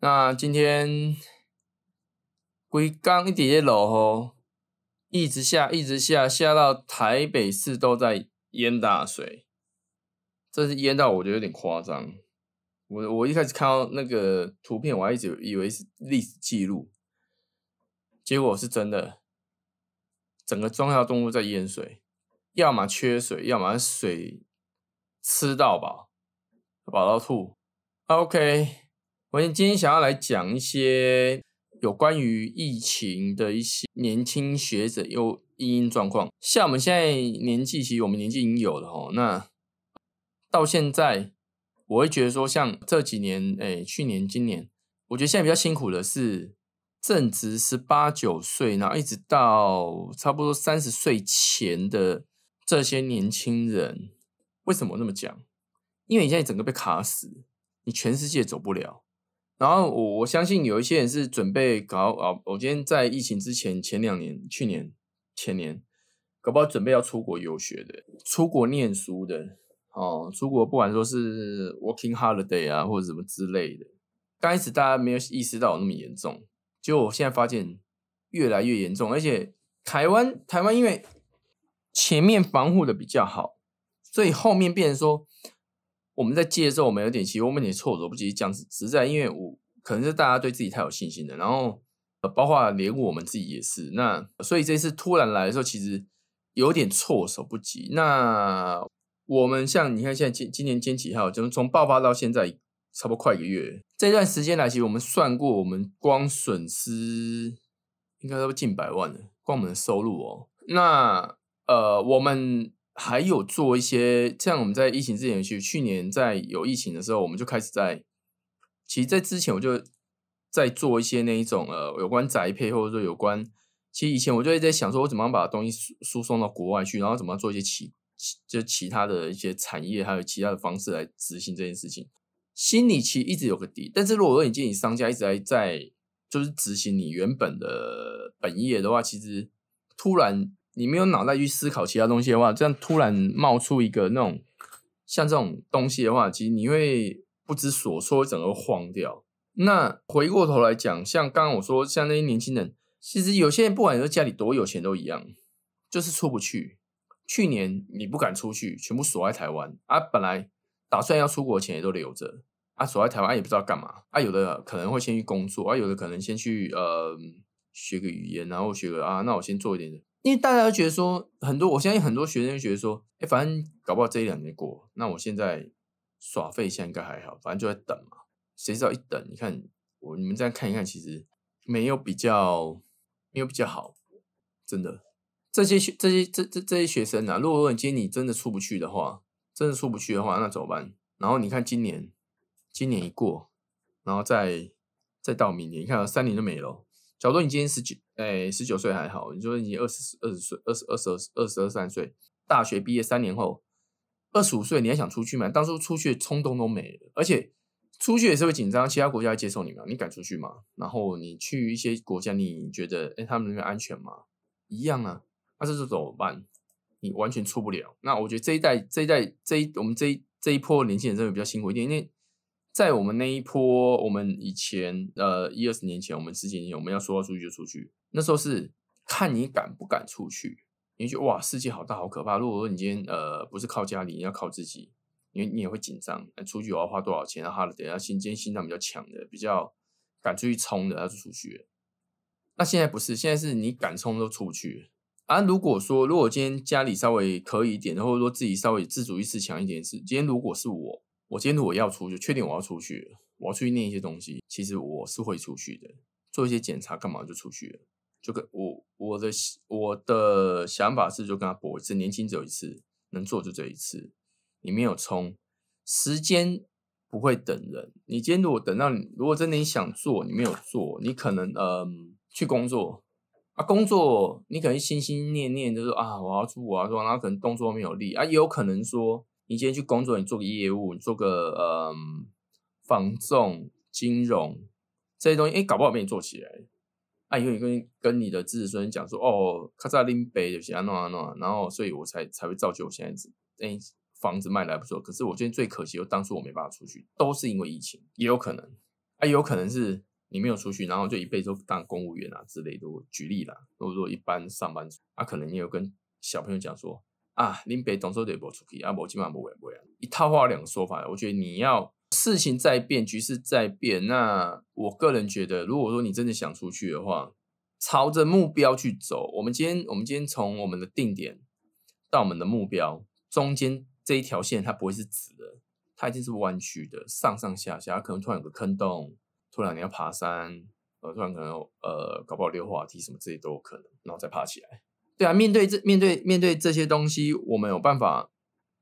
那今天龟刚一点落吼，一直下一直下，下到台北市都在淹大水，这是淹到我觉得有点夸张。我我一开始看到那个图片，我还一直以为是历史记录，结果是真的，整个中药动物在淹水，要么缺水，要么水吃到饱，饱到吐。OK。我今天想要来讲一些有关于疫情的一些年轻学者又因因状况。像我们现在年纪，其实我们年纪已经有了哦。那到现在，我会觉得说，像这几年，哎，去年、今年，我觉得现在比较辛苦的是正值十八九岁，然后一直到差不多三十岁前的这些年轻人。为什么那么讲？因为你现在整个被卡死，你全世界走不了。然后我我相信有一些人是准备搞啊，我今天在疫情之前前两年、去年、前年，搞不好准备要出国游学的、出国念书的哦，出国不管说是 working holiday 啊或者什么之类的。刚开始大家没有意识到那么严重，结果我现在发现越来越严重，而且台湾台湾因为前面防护的比较好，所以后面变成说。我们在接的时候，我们有点其实我们有点措手不及，讲实在，因为我可能是大家对自己太有信心了，然后呃，包括连我们自己也是，那所以这次突然来的时候，其实有点措手不及。那我们像你看，现在今今年今几号？就是从爆发到现在，差不多快一个月，这段时间来，其实我们算过，我们光损失应该都近百万了，光我们的收入哦。那呃，我们。还有做一些，像我们在疫情之前，去去年在有疫情的时候，我们就开始在，其实，在之前我就在做一些那一种呃，有关宅配或者说有关，其实以前我就一直在想说，我怎么样把东西输送到国外去，然后怎么样做一些其就其他的一些产业，还有其他的方式来执行这件事情。心里其实一直有个底，但是如果说你建议商家一直在在就是执行你原本的本业的话，其实突然。你没有脑袋去思考其他东西的话，这样突然冒出一个那种像这种东西的话，其实你会不知所措，整个慌掉。那回过头来讲，像刚刚我说，像那些年轻人，其实有些人不管说家里多有钱都一样，就是出不去。去年你不敢出去，全部锁在台湾啊，本来打算要出国钱也都留着啊，锁在台湾也不知道干嘛啊，有的可能会先去工作啊，有的可能先去呃学个语言，然后学个啊，那我先做一点。因为大家都觉得说，很多我相信很多学生觉得说，哎，反正搞不好这一两年过，那我现在耍废，现在应该还好，反正就在等嘛。谁知道一等，你看我你们这样看一看，其实没有比较，没有比较好，真的。这些学这些这这这些学生啊，如果说你今天你真的出不去的话，真的出不去的话，那怎么办？然后你看今年，今年一过，然后再再到明年，你看三年都没了。假如你今天十九，哎，十九岁还好。你说你二十二十岁，二十二十二二十二三岁，大学毕业三年后，二十五岁，你还想出去吗？当初出去的冲动都没了，而且出去也是会紧张，其他国家接受你吗？你敢出去吗？然后你去一些国家，你觉得，哎，他们那边安全吗？一样啊，那这是怎么办？你完全出不了。那我觉得这一代，这一代，这一我们这一这一波年轻人真的比较辛苦一点，因为。在我们那一波，我们以前呃一二十年前，我们十几年前，我们要说要出去就出去。那时候是看你敢不敢出去，你觉得哇世界好大好可怕。如果说你今天呃不是靠家里，你要靠自己，你你也会紧张。出去我要花多少钱？然后等下心今天心脏比较强的，比较敢出去冲的，他就出去。那现在不是，现在是你敢冲都出不去。啊，如果说如果今天家里稍微可以一点，或者说自己稍微自主意识强一点，是今天如果是我。我今天如果要出去，确定我要出去，我要出去念一些东西，其实我是会出去的，做一些检查干嘛就出去。就跟我我的我的想法是，就跟他搏一次，年轻只有一次，能做就这一次。你没有冲，时间不会等人。你今天如果等到，如果真的你想做，你没有做，你可能嗯去工作啊，工作你可能心心念念就是啊我要出我要做，然后可能动作没有力啊，也有可能说。你今天去工作，你做个业务，做个嗯，房仲、金融这些东西，哎，搞不好被你做起来。啊，因为跟跟你的子孙讲说，哦，卡扎林北就行，弄啊弄啊，然后，所以我才才会造就我现在子，哎，房子卖的还不错。可是我觉得最可惜，就当初我没办法出去，都是因为疫情，也有可能。啊，也有可能是你没有出去，然后就一辈子都当公务员啊之类的。我举例啦，如果说一般上班族，啊，可能你有跟小朋友讲说啊，林北董事得不出去，啊，我基本上不会不会，一套话两个说法。我觉得你要事情在变，局势在变，那我个人觉得，如果说你真的想出去的话，朝着目标去走。我们今天，我们今天从我们的定点到我们的目标中间这一条线，它不会是直的。它一定是弯曲的，上上下下，可能突然有个坑洞，突然你要爬山，呃，突然可能呃，搞不好溜滑梯什么这些都有可能，然后再爬起来。对啊，面对这面对面对这些东西，我们有办法。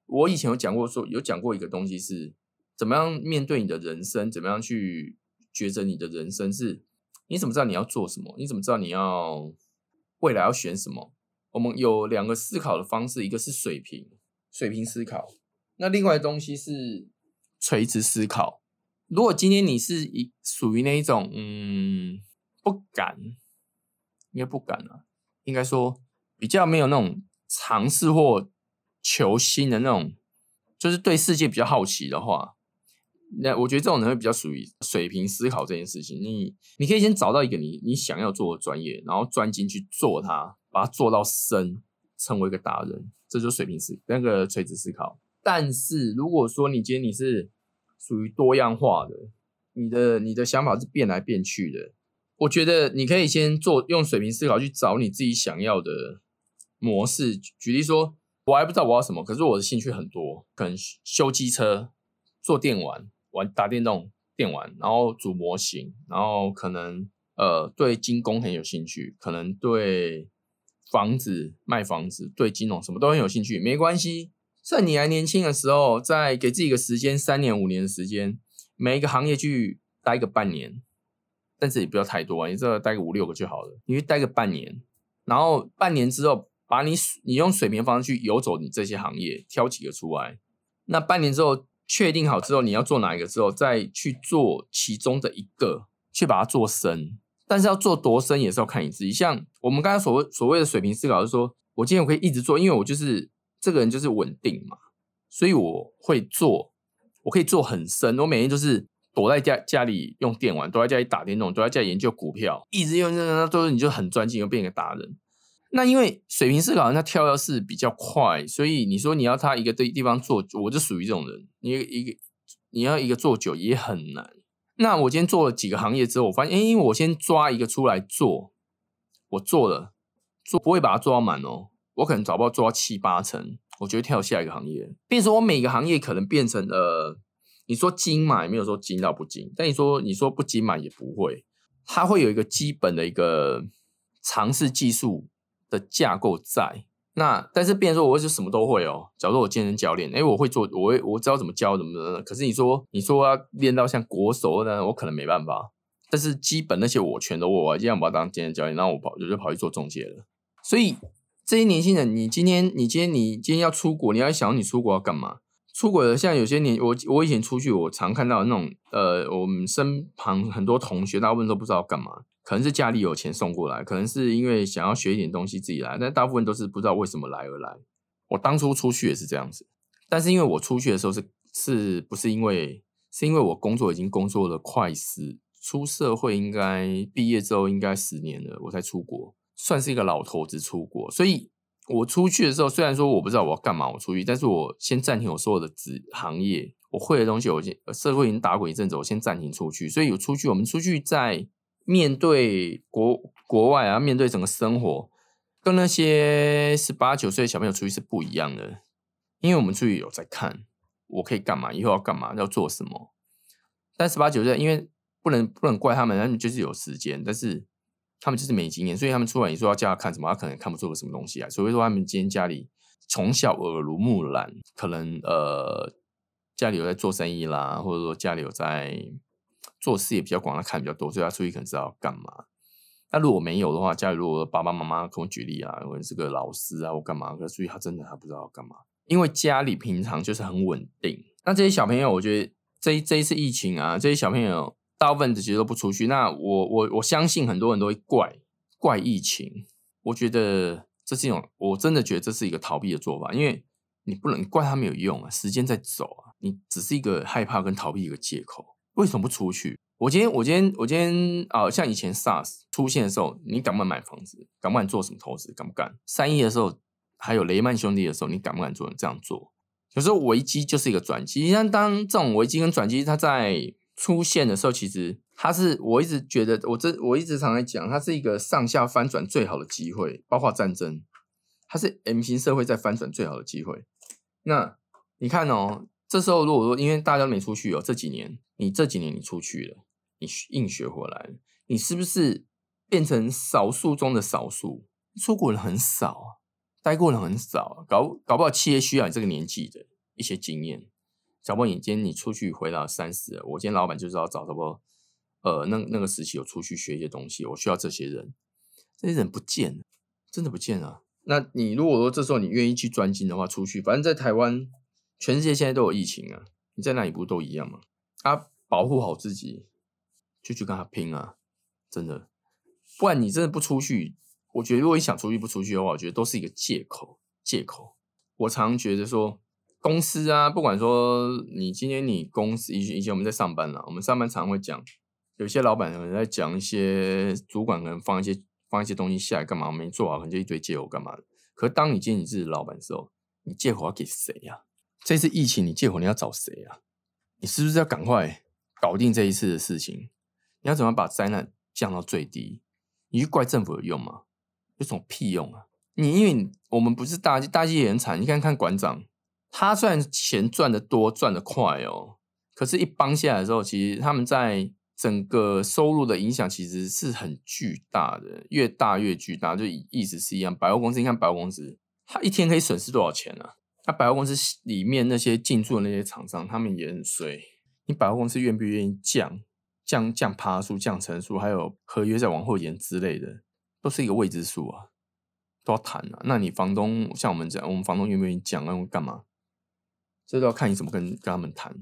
我以前有讲过，说有讲过一个东西是怎么样面对你的人生，怎么样去抉择你的人生，是你怎么知道你要做什么？你怎么知道你要未来要选什么？我们有两个思考的方式，一个是水平，水平思考。那另外东西是垂直思考。如果今天你是一属于那一种，嗯，不敢，应该不敢啊，应该说比较没有那种尝试或求新的那种，就是对世界比较好奇的话，那我觉得这种人会比较属于水平思考这件事情。你你可以先找到一个你你想要做的专业，然后专精去做它，把它做到深，成为一个达人，这就是水平思那个垂直思考。但是如果说你今天你是属于多样化的，你的你的想法是变来变去的，我觉得你可以先做用水平思考去找你自己想要的模式。举例说，我还不知道我要什么，可是我的兴趣很多，可能修机车、做电玩、玩打电动、电玩，然后组模型，然后可能呃对精工很有兴趣，可能对房子卖房子、对金融什么都很有兴趣，没关系。在你还年轻的时候，再给自己一个时间，三年五年的时间，每一个行业去待个半年，但是也不要太多啊，你这待个五六个就好了。你去待个半年，然后半年之后，把你你用水平方式去游走你这些行业，挑几个出来。那半年之后确定好之后，你要做哪一个之后，再去做其中的一个，去把它做深。但是要做多深也是要看你自己。像我们刚才所谓所谓的水平思考，是说我今天我可以一直做，因为我就是。这个人就是稳定嘛，所以我会做，我可以做很深。我每天就是躲在家家里用电玩，躲在家里打电动，躲在家里研究股票，一直用那那都是你就很专心，又变一个达人。那因为水平思考，他跳跃是比较快，所以你说你要他一个地地方做，我就属于这种人。你一个你要一个做久也很难。那我今天做了几个行业之后，我发现，哎，我先抓一个出来做，我做了，做不会把它做到满哦。我可能找不到做到七八成，我觉得跳下一个行业。变说我每个行业可能变成了，你说精嘛，也没有说精到不精，但你说你说不精嘛，也不会，它会有一个基本的一个尝试技术的架构在。那但是变说，我是什么都会哦。假如我健身教练，哎，我会做，我会我知道怎么教怎么的。可是你说你说要练到像国手呢，我可能没办法。但是基本那些我全都我，一样把它当健身教练，然后我跑我就跑去做中介了。所以。这些年轻人，你今天，你今天，你今天要出国，你要想你出国要干嘛？出国的，像有些年，我我以前出去，我常看到那种，呃，我们身旁很多同学，大部分都不知道干嘛，可能是家里有钱送过来，可能是因为想要学一点东西自己来，但大部分都是不知道为什么来而来。我当初出去也是这样子，但是因为我出去的时候是是不是因为是因为我工作已经工作了快十，出社会应该毕业之后应该十年了，我才出国。算是一个老头子出国，所以我出去的时候，虽然说我不知道我要干嘛，我出去，但是我先暂停我所有的职行业，我会的东西，我先社会已经打滚一阵子，我先暂停出去。所以有出去，我们出去在面对国国外啊，面对整个生活，跟那些十八九岁的小朋友出去是不一样的，因为我们出去有在看我可以干嘛，以后要干嘛，要做什么。但十八九岁，因为不能不能怪他们，他们就是有时间，但是。他们就是没经验，所以他们出来你说要叫他看什么，他可能看不出个什么东西来。所以说他们今天家里从小耳濡目染，可能呃家里有在做生意啦，或者说家里有在做事也比较广，他看比较多，所以他出去可能知道要干嘛。那如果没有的话，家里如果爸爸妈妈跟我举例啊，我是个老师啊，我干嘛，可是所以他真的他不知道要干嘛，因为家里平常就是很稳定。那这些小朋友，我觉得这这一次疫情啊，这些小朋友。大部分其实都不出去，那我我我相信很多人都会怪怪疫情。我觉得这是一种，我真的觉得这是一个逃避的做法，因为你不能怪他没有用啊，时间在走啊，你只是一个害怕跟逃避一个借口。为什么不出去？我今天我今天我今天啊，像以前 SARS 出现的时候，你敢不敢买房子？敢不敢做什么投资？敢不敢？三一的时候，还有雷曼兄弟的时候，你敢不敢做这样做？有时候危机就是一个转机，像当这种危机跟转机它在出现的时候，其实它是我一直觉得，我这我一直常在讲，它是一个上下翻转最好的机会，包括战争，它是 M 型社会在翻转最好的机会。那你看哦，这时候如果说因为大家都没出去哦，这几年你这几年你出去了，你硬学回来了，你是不是变成少数中的少数？出国人很少啊。待过人很少，搞搞不好企业需要你这个年纪的一些经验。小波，你今天你出去回到三十，我今天老板就是要找什么？呃，那那个时期有出去学一些东西，我需要这些人，这些人不见了，真的不见了。那你如果说这时候你愿意去专精的话，出去，反正在台湾，全世界现在都有疫情啊，你在哪里不都一样吗？啊，保护好自己，就去跟他拼啊，真的，不然你真的不出去。我觉得，如果你想出去不出去的话，我觉得都是一个借口。借口。我常觉得说，公司啊，不管说你今天你公司以以前我们在上班了，我们上班常会讲，有些老板可能在讲一些主管可能放一些放一些东西下来干嘛没做好，可能就一堆借口干嘛的。可当你今天你是老板的时候，你借口要给谁呀？这次疫情你借口你要找谁啊？你是不是要赶快搞定这一次的事情？你要怎么把灾难降到最低？你去怪政府有用吗？有什么屁用啊！你因为我们不是大大企业很惨，你看看馆长，他虽然钱赚的多，赚的快哦，可是，一帮下来之后，其实他们在整个收入的影响其实是很巨大的，越大越巨大，就意思是一样。百货公司，你看百货公司，他一天可以损失多少钱呢？那百货公司里面那些进驻的那些厂商，他们也很衰。你百货公司愿不愿意降降降趴数、降层数，还有合约再往后延之类的？都是一个未知数啊，都要谈啊。那你房东像我们这样，我们房东愿不愿意讲？要干嘛？这都要看你怎么跟跟他们谈。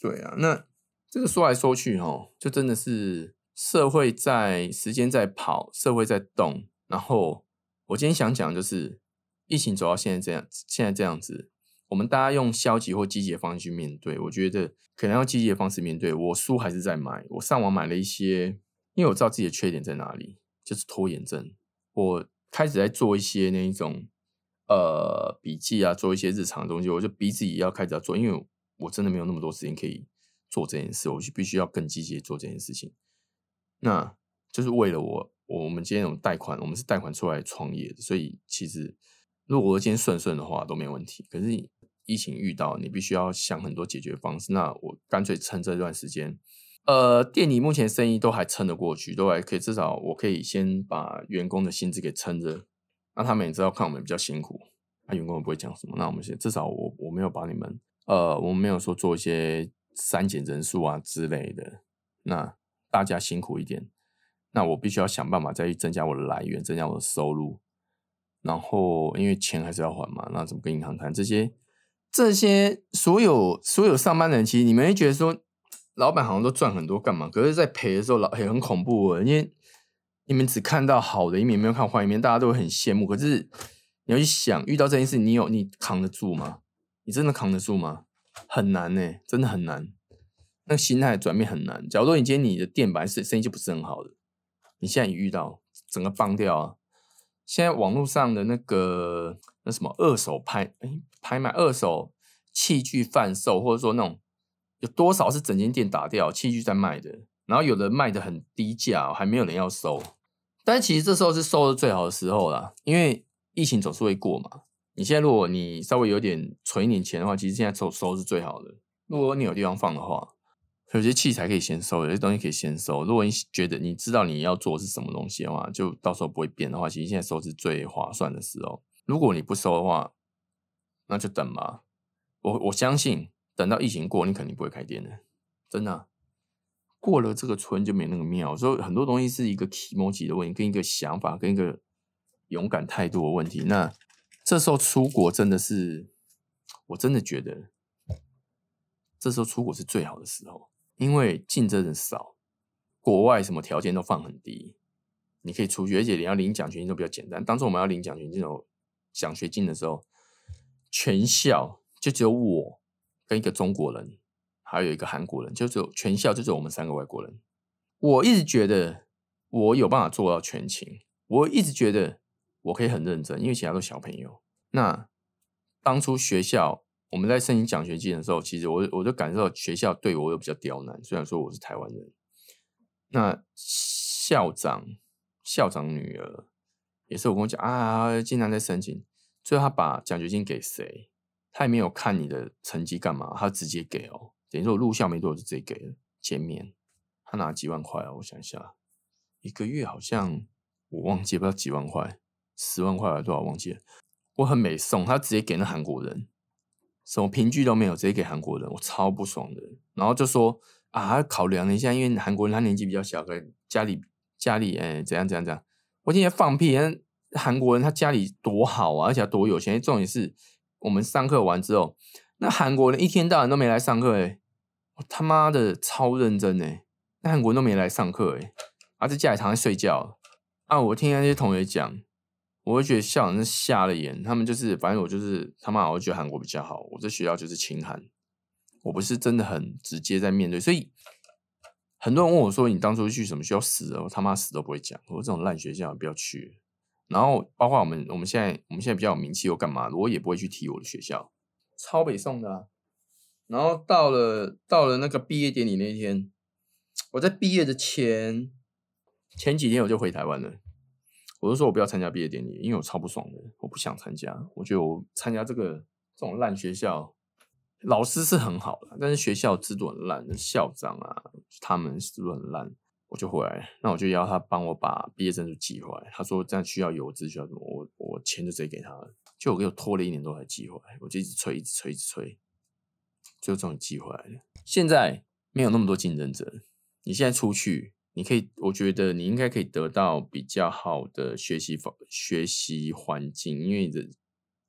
对啊，那这个说来说去哈，就真的是社会在时间在跑，社会在动。然后我今天想讲就是，疫情走到现在这样，现在这样子，我们大家用消极或积极的方式去面对。我觉得可能要积极的方式面对。我书还是在买，我上网买了一些，因为我知道自己的缺点在哪里。就是拖延症，我开始在做一些那一种呃笔记啊，做一些日常的东西，我就逼自己要开始要做，因为我真的没有那么多时间可以做这件事，我就必须要更积极做这件事情。那就是为了我，我们今天有贷款，我们是贷款出来创业的，所以其实如果今天顺顺的话都没问题。可是疫情遇到，你必须要想很多解决方式，那我干脆趁这段时间。呃，店里目前生意都还撑得过去，都还可以，至少我可以先把员工的薪资给撑着，那他们也知道看我们比较辛苦，那员工也不会讲什么。那我们先至少我我没有把你们，呃，我们没有说做一些删减人数啊之类的，那大家辛苦一点，那我必须要想办法再去增加我的来源，增加我的收入，然后因为钱还是要还嘛，那怎么跟银行谈这些？这些所有所有上班的人，其实你们会觉得说。老板好像都赚很多，干嘛？可是，在赔的时候，老也很恐怖啊。因为你们只看到好的一面，没有看坏一面，大家都会很羡慕。可是你要去想，遇到这件事，你有你扛得住吗？你真的扛得住吗？很难呢，真的很难。那心态转变很难。假如说你今天你的店本来是生意就不是很好的，你现在遇到整个崩掉啊！现在网络上的那个那什么二手拍哎拍卖二手器具贩售，或者说那种。有多少是整间店打掉器具在卖的？然后有的卖的很低价，还没有人要收。但是其实这时候是收的最好的时候啦，因为疫情总是会过嘛。你现在如果你稍微有点存一点钱的话，其实现在收收是最好的。如果你有地方放的话，有些器材可以先收，有些东西可以先收。如果你觉得你知道你要做是什么东西的话，就到时候不会变的话，其实现在收是最划算的时候。如果你不收的话，那就等吧。我我相信。等到疫情过，你肯定不会开店的，真的。过了这个村就没那个庙，所以很多东西是一个启蒙级的问题，跟一个想法，跟一个勇敢态度的问题。那这时候出国真的是，我真的觉得，这时候出国是最好的时候，因为竞争人少，国外什么条件都放很低，你可以出去，而且你要领奖学金都比较简单。当初我们要领奖学金这种奖学金的时候，全校就只有我。跟一个中国人，还有一个韩国人，就只有全校就只有我们三个外国人。我一直觉得我有办法做到全勤，我一直觉得我可以很认真，因为其他都小朋友。那当初学校我们在申请奖学金的时候，其实我我就感受到学校对我有比较刁难。虽然说我是台湾人，那校长校长女儿也是我跟我讲啊，经常在申请，最后他把奖学金给谁？他也没有看你的成绩干嘛，他直接给哦。等于说我入校没多久就直接给了减免，他拿几万块啊？我想一下，一个月好像我忘记不知道几万块，十万块还是多少忘记了。我很美送，他直接给那韩国人，什么凭据都没有，直接给韩国人，我超不爽的。然后就说啊，考量了一下，因为韩国人他年纪比较小，跟家里家里哎怎样怎样怎样。我今天放屁，韩国人他家里多好啊，而且多有钱。重点是。我们上课完之后，那韩国人一天到晚都没来上课哎，我他妈的超认真哎，那韩国人都没来上课哎，啊在家里躺在睡觉啊！我听那些同学讲，我会觉得校长是瞎了眼，他们就是反正我就是他妈，我觉得韩国比较好，我这学校就是清寒，我不是真的很直接在面对，所以很多人问我说你当初去什么学校死了，我他妈死都不会讲，我说这种烂学校不要去。然后包括我们，我们现在我们现在比较有名气又干嘛？我也不会去提我的学校，超北宋的。然后到了到了那个毕业典礼那一天，我在毕业的前前几天我就回台湾了。我就说我不要参加毕业典礼，因为我超不爽的，我不想参加。我觉得我参加这个这种烂学校，老师是很好的，但是学校制度很烂，校长啊他们制度很烂。我就回来，那我就要他帮我把毕业证书寄回来。他说这样需要邮资，需要什么？我我钱就直接给他了。就我给我拖了一年多才寄回来，我就一直催，一直催，一直催，最后终于寄回来了。现在没有那么多竞争者，你现在出去，你可以，我觉得你应该可以得到比较好的学习方学习环境，因为你的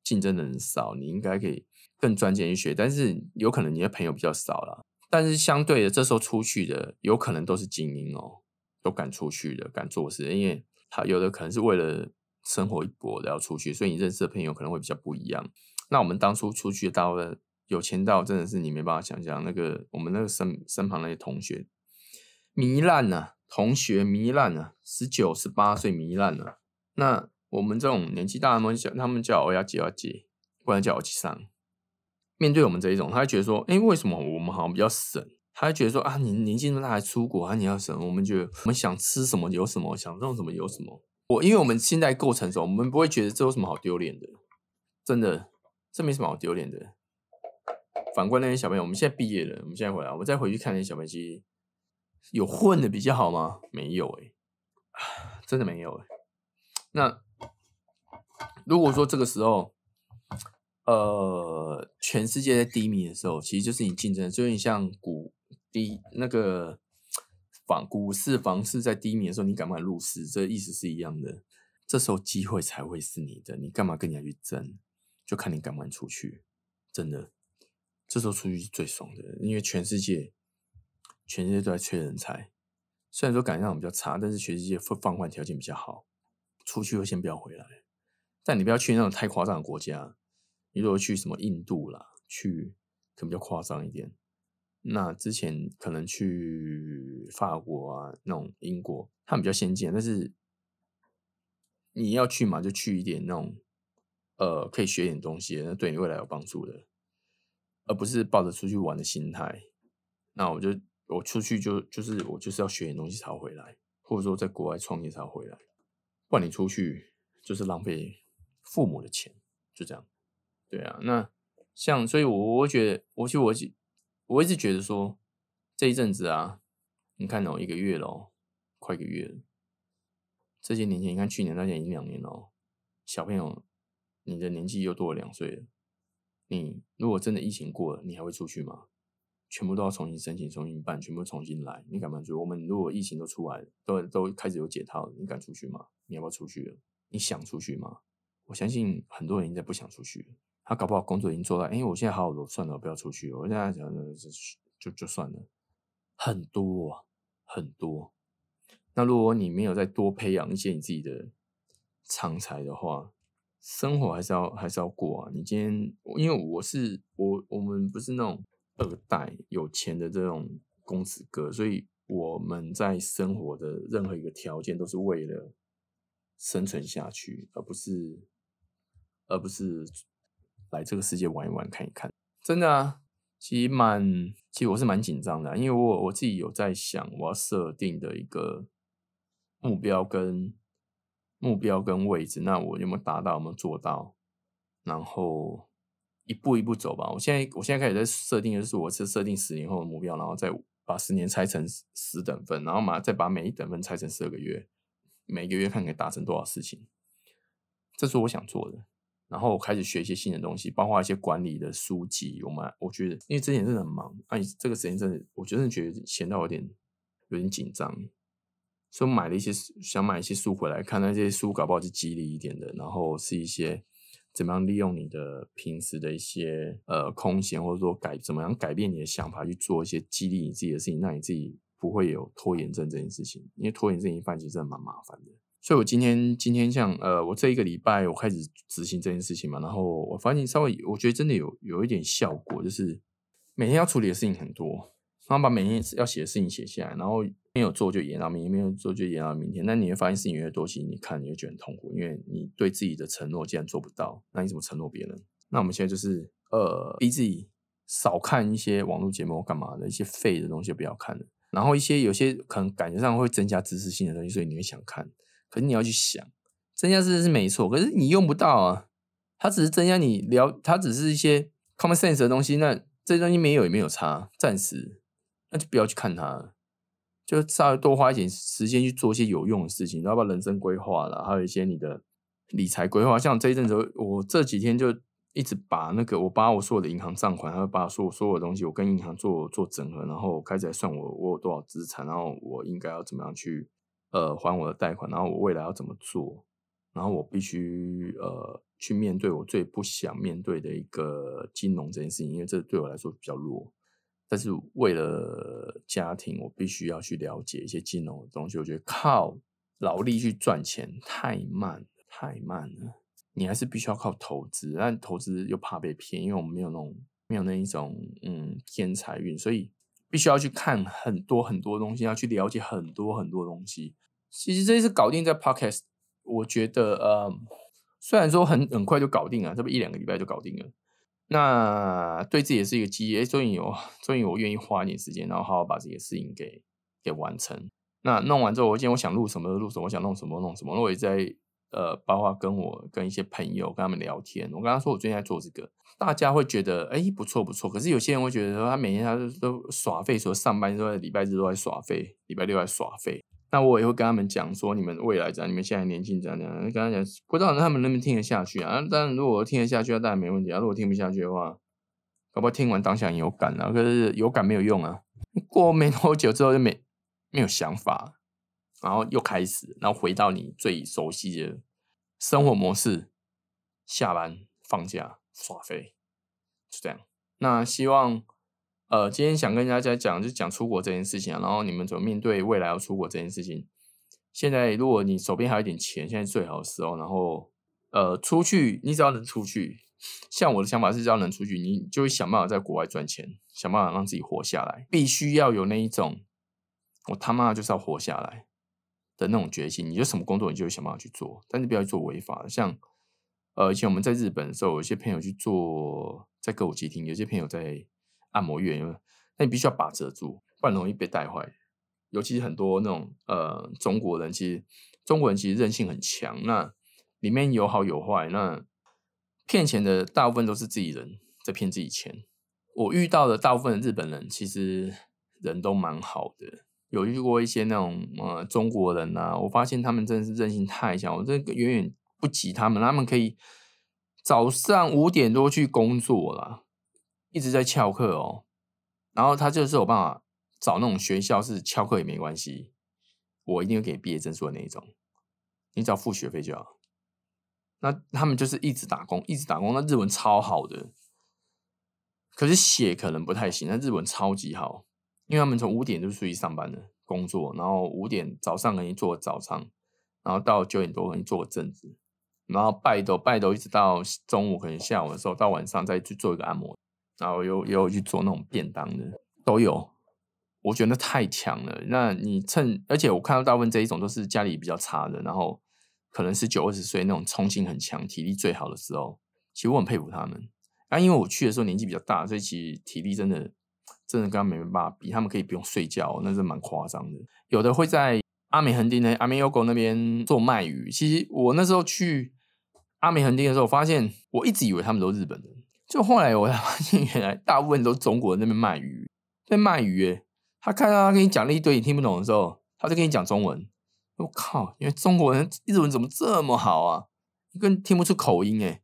竞争的人少，你应该可以更专精去学。但是有可能你的朋友比较少了。但是相对的，这时候出去的有可能都是精英哦，都敢出去的，敢做事，因为他有的可能是为了生活一搏的要出去，所以你认识的朋友可能会比较不一样。那我们当初出去到了有钱到真的是你没办法想象，那个我们那个身身旁那些同学糜烂了，同学糜烂了，十九十八岁糜烂了。那我们这种年纪大的，他们叫他们叫我要姐要姐，不然叫我去上。面对我们这一种，他会觉得说：“哎，为什么我们好像比较省？”他会觉得说：“啊，你年纪那么大还出国啊，你要省？”我们觉得我们想吃什么有什么，想弄什么有什么。我因为我们现在够成熟，我们不会觉得这有什么好丢脸的。真的，这没什么好丢脸的。反观那些小朋友，我们现在毕业了，我们现在回来，我再回去看那些小朋友，有混的比较好吗？没有哎，真的没有哎。那如果说这个时候，呃，全世界在低迷的时候，其实就是你竞争，就有点像股低那个房股市、房市在低迷的时候，你敢不敢入市？这意思是一样的。这时候机会才会是你的，你干嘛跟人家去争？就看你敢不敢出去。真的，这时候出去是最爽的，因为全世界全世界都在缺人才。虽然说感觉上比较差，但是全世界放放缓条件比较好，出去就先不要回来。但你不要去那种太夸张的国家。你如果去什么印度啦，去可能比较夸张一点。那之前可能去法国啊，那种英国，他们比较先进。但是你要去嘛，就去一点那种，呃，可以学点东西，那对你未来有帮助的，而不是抱着出去玩的心态。那我就我出去就就是我就是要学点东西才回来，或者说在国外创业才回来。不然你出去就是浪费父母的钱，就这样。对啊，那像，所以我我觉得，我其实我我一直觉得说，这一阵子啊，你看哦，一个月咯，快一个月了。这些年前，你看去年那年已经两年了，小朋友，你的年纪又多了两岁了。你如果真的疫情过了，你还会出去吗？全部都要重新申请、重新办，全部重新来，你敢不敢去？我们如果疫情都出来，都都开始有解套了，你敢出去吗？你要不要出去？你想出去吗？我相信很多人应该不想出去。他搞不好工作已经做到，哎，我现在好好的，算了，不要出去。我现在想就就就算了，很多很多。那如果你没有再多培养一些你自己的长才的话，生活还是要还是要过啊。你今天因为我是我我们不是那种二代有钱的这种公子哥，所以我们在生活的任何一个条件都是为了生存下去，而不是而不是来这个世界玩一玩看一看。真的啊，其实蛮其实我是蛮紧张的，因为我我自己有在想我要设定的一个目标跟目标跟位置，那我有没有达到，有没有做到？然后一步一步走吧。我现在我现在开始在设定的是，我是设定十年后的目标，然后再把十年拆成十等份，然后嘛再把每一等份拆成十二个月，每个月看可以达成多少事情。这是我想做的。然后我开始学一些新的东西，包括一些管理的书籍。我们我觉得，因为之前真的很忙，啊，这个时间真的，我真的觉得闲到有点有点紧张，所以买了一些想买一些书回来看，那些书搞不好是激励一点的，然后是一些。怎么样利用你的平时的一些呃空闲，或者说改怎么样改变你的想法去做一些激励你自己的事情，让你自己不会有拖延症这件事情。因为拖延症一犯其实真的蛮麻烦的。所以我今天今天像呃我这一个礼拜我开始执行这件事情嘛，然后我发现稍微我觉得真的有有一点效果，就是每天要处理的事情很多。然后把每天要写的事情写下来，然后没有做就延到明天，没有做就延到明天。那你会发现事情越多，其实你看你会觉得痛苦，因为你对自己的承诺既然做不到，那你怎么承诺别人？那我们现在就是呃逼自己少看一些网络节目干嘛的一些废的东西不要看了。然后一些有些可能感觉上会增加知识性的东西，所以你会想看。可是你要去想，增加知识是没错，可是你用不到啊。它只是增加你了，它只是一些 common sense 的东西。那这些东西没有也没有差，暂时。那就不要去看它，就稍微多花一点时间去做一些有用的事情，然后把人生规划了，还有一些你的理财规划。像这一阵子，我这几天就一直把那个我把我所有的银行账款，还有把所有所有的东西，我跟银行做做整合，然后开始算我我有多少资产，然后我应该要怎么样去呃还我的贷款，然后我未来要怎么做，然后我必须呃去面对我最不想面对的一个金融这件事情，因为这对我来说比较弱。但是为了家庭，我必须要去了解一些金融的东西。我觉得靠劳力去赚钱太慢，太慢了。你还是必须要靠投资，但投资又怕被骗，因为我们没有那种没有那一种嗯天财运，所以必须要去看很多很多东西，要去了解很多很多东西。其实这一次搞定在 Podcast，我觉得呃，虽然说很很快就搞定了，这不一两个礼拜就搞定了。那对自己也是一个机遇，终于有，终于我愿意花一点时间，然后好好把这些事情给给完成。那弄完之后，我今天我想录什么录什么，我想弄什么弄什么。我也在呃，包括跟我跟一些朋友跟他们聊天。我跟他说我最近在做这个，大家会觉得哎不错不错。可是有些人会觉得说他每天他都都耍废，说上班都在礼拜日都在耍废，礼拜六在耍废。那我也会跟他们讲说，你们未来怎样，你们现在年轻怎样怎样。跟他讲，不知道他们能不能听得下去啊？当然，如果听得下去，那当然没问题啊。如果听不下去的话，搞不好听完当下有感啊，可是有感没有用啊。过没多久之后就没没有想法，然后又开始，然后回到你最熟悉的生活模式，下班放假耍飞，就这样。那希望。呃，今天想跟大家讲，就讲出国这件事情啊，然后你们怎么面对未来要出国这件事情？现在如果你手边还有一点钱，现在最好的时候，然后呃，出去，你只要能出去，像我的想法是，只要能出去，你就会想办法在国外赚钱，想办法让自己活下来，必须要有那一种，我他妈就是要活下来的那种决心。你就什么工作，你就会想办法去做，但是不要做违法的。像呃，以前我们在日本的时候，有些朋友去做在歌舞伎町，有些朋友在。按摩院，因为那你必须要把持住，不然容易被带坏。尤其是很多那种呃中国人，其实中国人其实韧性很强，那里面有好有坏。那骗钱的大部分都是自己人在骗自己钱。我遇到的大部分日本人，其实人都蛮好的。有遇过一些那种呃中国人啊，我发现他们真的是韧性太强，我这远远不及他们。他们可以早上五点多去工作了。一直在翘课哦，然后他就是有办法找那种学校是翘课也没关系，我一定会给毕业证书的那一种，你只要付学费就好。那他们就是一直打工，一直打工，那日文超好的，可是写可能不太行，那日文超级好，因为他们从五点就出去上班了，工作，然后五点早上可能做早餐，然后到九点多可能做个正职，然后拜斗拜斗一直到中午，可能下午的时候到晚上再去做一个按摩。然后又又去做那种便当的都有。我觉得太强了。那你趁，而且我看到大部分这一种都是家里比较差的，然后可能是九二十岁那种冲劲很强、体力最好的时候，其实我很佩服他们。啊，因为我去的时候年纪比较大，所以其实体力真的真的跟他们没办法比。他们可以不用睡觉，那是蛮夸张的。有的会在阿美横丁的阿美 Yogo 那边做卖鱼。其实我那时候去阿美横丁的时候，发现我一直以为他们都日本人，就后来我才发现，原来大部分都中国人那边卖鱼，在卖鱼。哎，他看到他跟你讲了一堆你听不懂的时候，他就跟你讲中文。我靠，因为中国人日文怎么这么好啊？你根本听不出口音哎，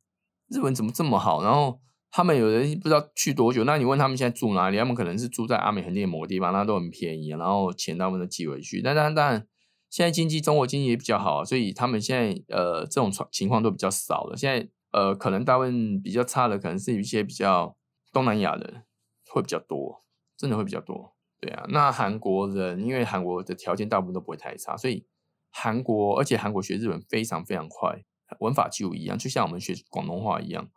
日文怎么这么好？然后。他们有人不知道去多久，那你问他们现在住哪里？他们可能是住在阿美横店某个地方，那都很便宜，然后钱他们都寄回去。但当然，当然，现在经济中国经济也比较好，所以他们现在呃这种情况都比较少了。现在呃可能大部分比较差的，可能是一些比较东南亚的会比较多，真的会比较多。对啊，那韩国人因为韩国的条件大部分都不会太差，所以韩国而且韩国学日文非常非常快，文法几乎一样，就像我们学广东话一样。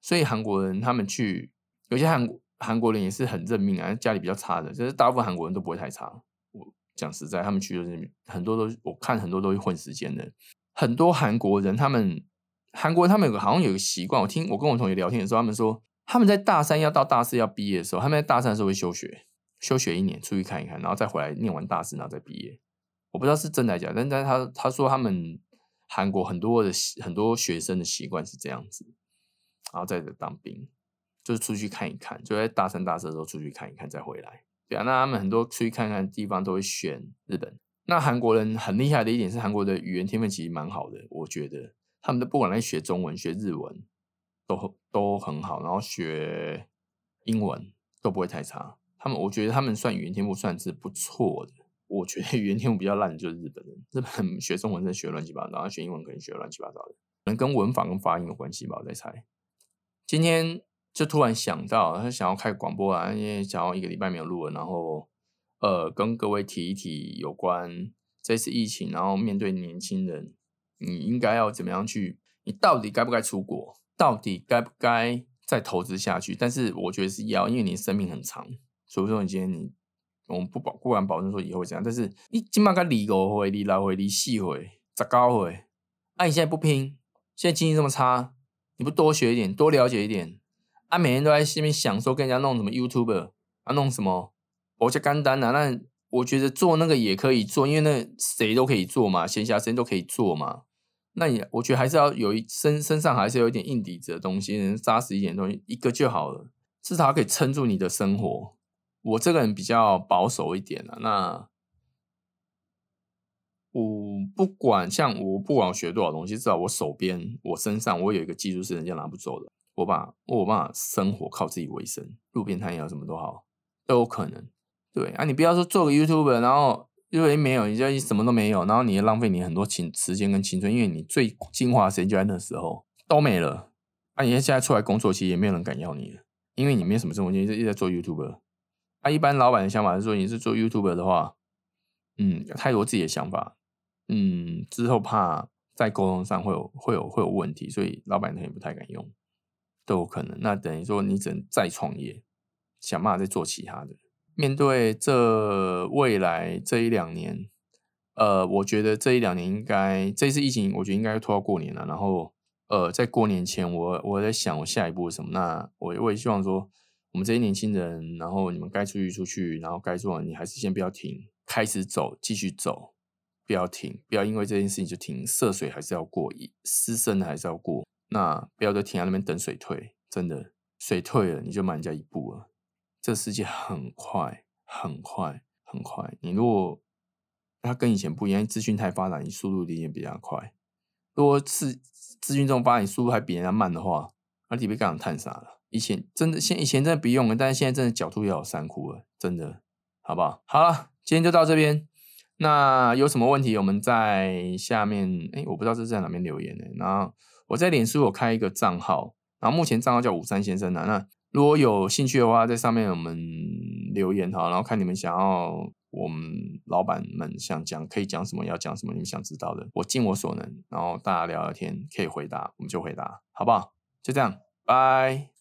所以韩国人他们去，有些韩韩国人也是很认命啊，家里比较差的，就是大部分韩国人都不会太差。我讲实在，他们去就是很多都，我看很多都是混时间的。很多韩国人，他们韩国他们有个好像有个习惯，我听我跟我同学聊天的时候，他们说他们在大三要到大四要毕业的时候，他们在大三的时候会休学，休学一年出去看一看，然后再回来念完大四，然后再毕业。我不知道是真的假，但但他他说他们韩国很多的很多学生的习惯是这样子。然后再当兵，就是出去看一看，就在大三、大四的时候出去看一看，再回来。对啊，那他们很多出去看看地方都会选日本。那韩国人很厉害的一点是，韩国的语言天分其实蛮好的，我觉得他们的不管在学中文、学日文，都都很好，然后学英文都不会太差。他们我觉得他们算语言天赋算是不错的。我觉得语言天赋比较烂的就是日本人，日本人学中文真学乱七八糟，然后学英文可能学乱七八糟的，可能跟文法跟发音有关系吧，我在猜。今天就突然想到，他想要开广播啊，因为想要一个礼拜没有录了，然后呃，跟各位提一提有关这次疫情，然后面对年轻人，你应该要怎么样去？你到底该不该出国？到底该不该再投资下去？但是我觉得是要，因为你生命很长，所以说你今天你我们不保不敢保证说以后怎样，但是你起码该离五回、离六回、离四回、十高回，那你现在不拼，现在经济这么差。你不多学一点，多了解一点，啊，每天都在下面想说跟人家弄什么 YouTube 啊，弄什么我家干单啊，那我觉得做那个也可以做，因为那谁都可以做嘛，闲暇时间都可以做嘛。那你我觉得还是要有一身身上还是有一点硬底子的东西，能扎实一点东西，一个就好了，至少可以撑住你的生活。我这个人比较保守一点啊，那。我不管像我不管我学多少东西，至少我手边我身上我有一个技术是人家拿不走的。我把我把生活靠自己为生，路边摊也好，什么都好，都有可能。对啊，你不要说做个 YouTube，然后因为没有，你就什么都没有，然后你也浪费你很多青时间跟青春，因为你最精华时间就在那时候都没了。啊，你现在出来工作，其实也没有人敢要你了，因为你没什么生活经验，一直在做 YouTube。啊，一般老板的想法是说，你是做 YouTube 的话，嗯，有太多自己的想法。嗯，之后怕在沟通上会有会有会有问题，所以老板他也不太敢用，都有可能。那等于说你只能再创业，想办法再做其他的。面对这未来这一两年，呃，我觉得这一两年应该这次疫情，我觉得应该拖到过年了。然后，呃，在过年前，我我在想我下一步是什么。那我我也希望说，我们这些年轻人，然后你们该出去出去，然后该做，你还是先不要停，开始走，继续走。不要停，不要因为这件事情就停。涉水还是要过，湿身还是要过。那不要再停在那边等水退。真的，水退了你就慢人家一步了。这世界很快，很快，很快。你如果它跟以前不一样，资讯太发达，你速度一定比较快。如果是资讯这么发展，速度还比人家慢的话，那你被干探啥了？以前真的，现以前真的不用了，但是现在真的角度要有三窟了，真的，好不好？好了，今天就到这边。那有什么问题，我们在下面哎，我不知道这是在哪边留言呢。然后我在脸书有开一个账号，然后目前账号叫五三先生的。那如果有兴趣的话，在上面我们留言哈，然后看你们想要我们老板们想讲可以讲什么，要讲什么，你们想知道的，我尽我所能，然后大家聊聊天可以回答，我们就回答，好不好？就这样，拜。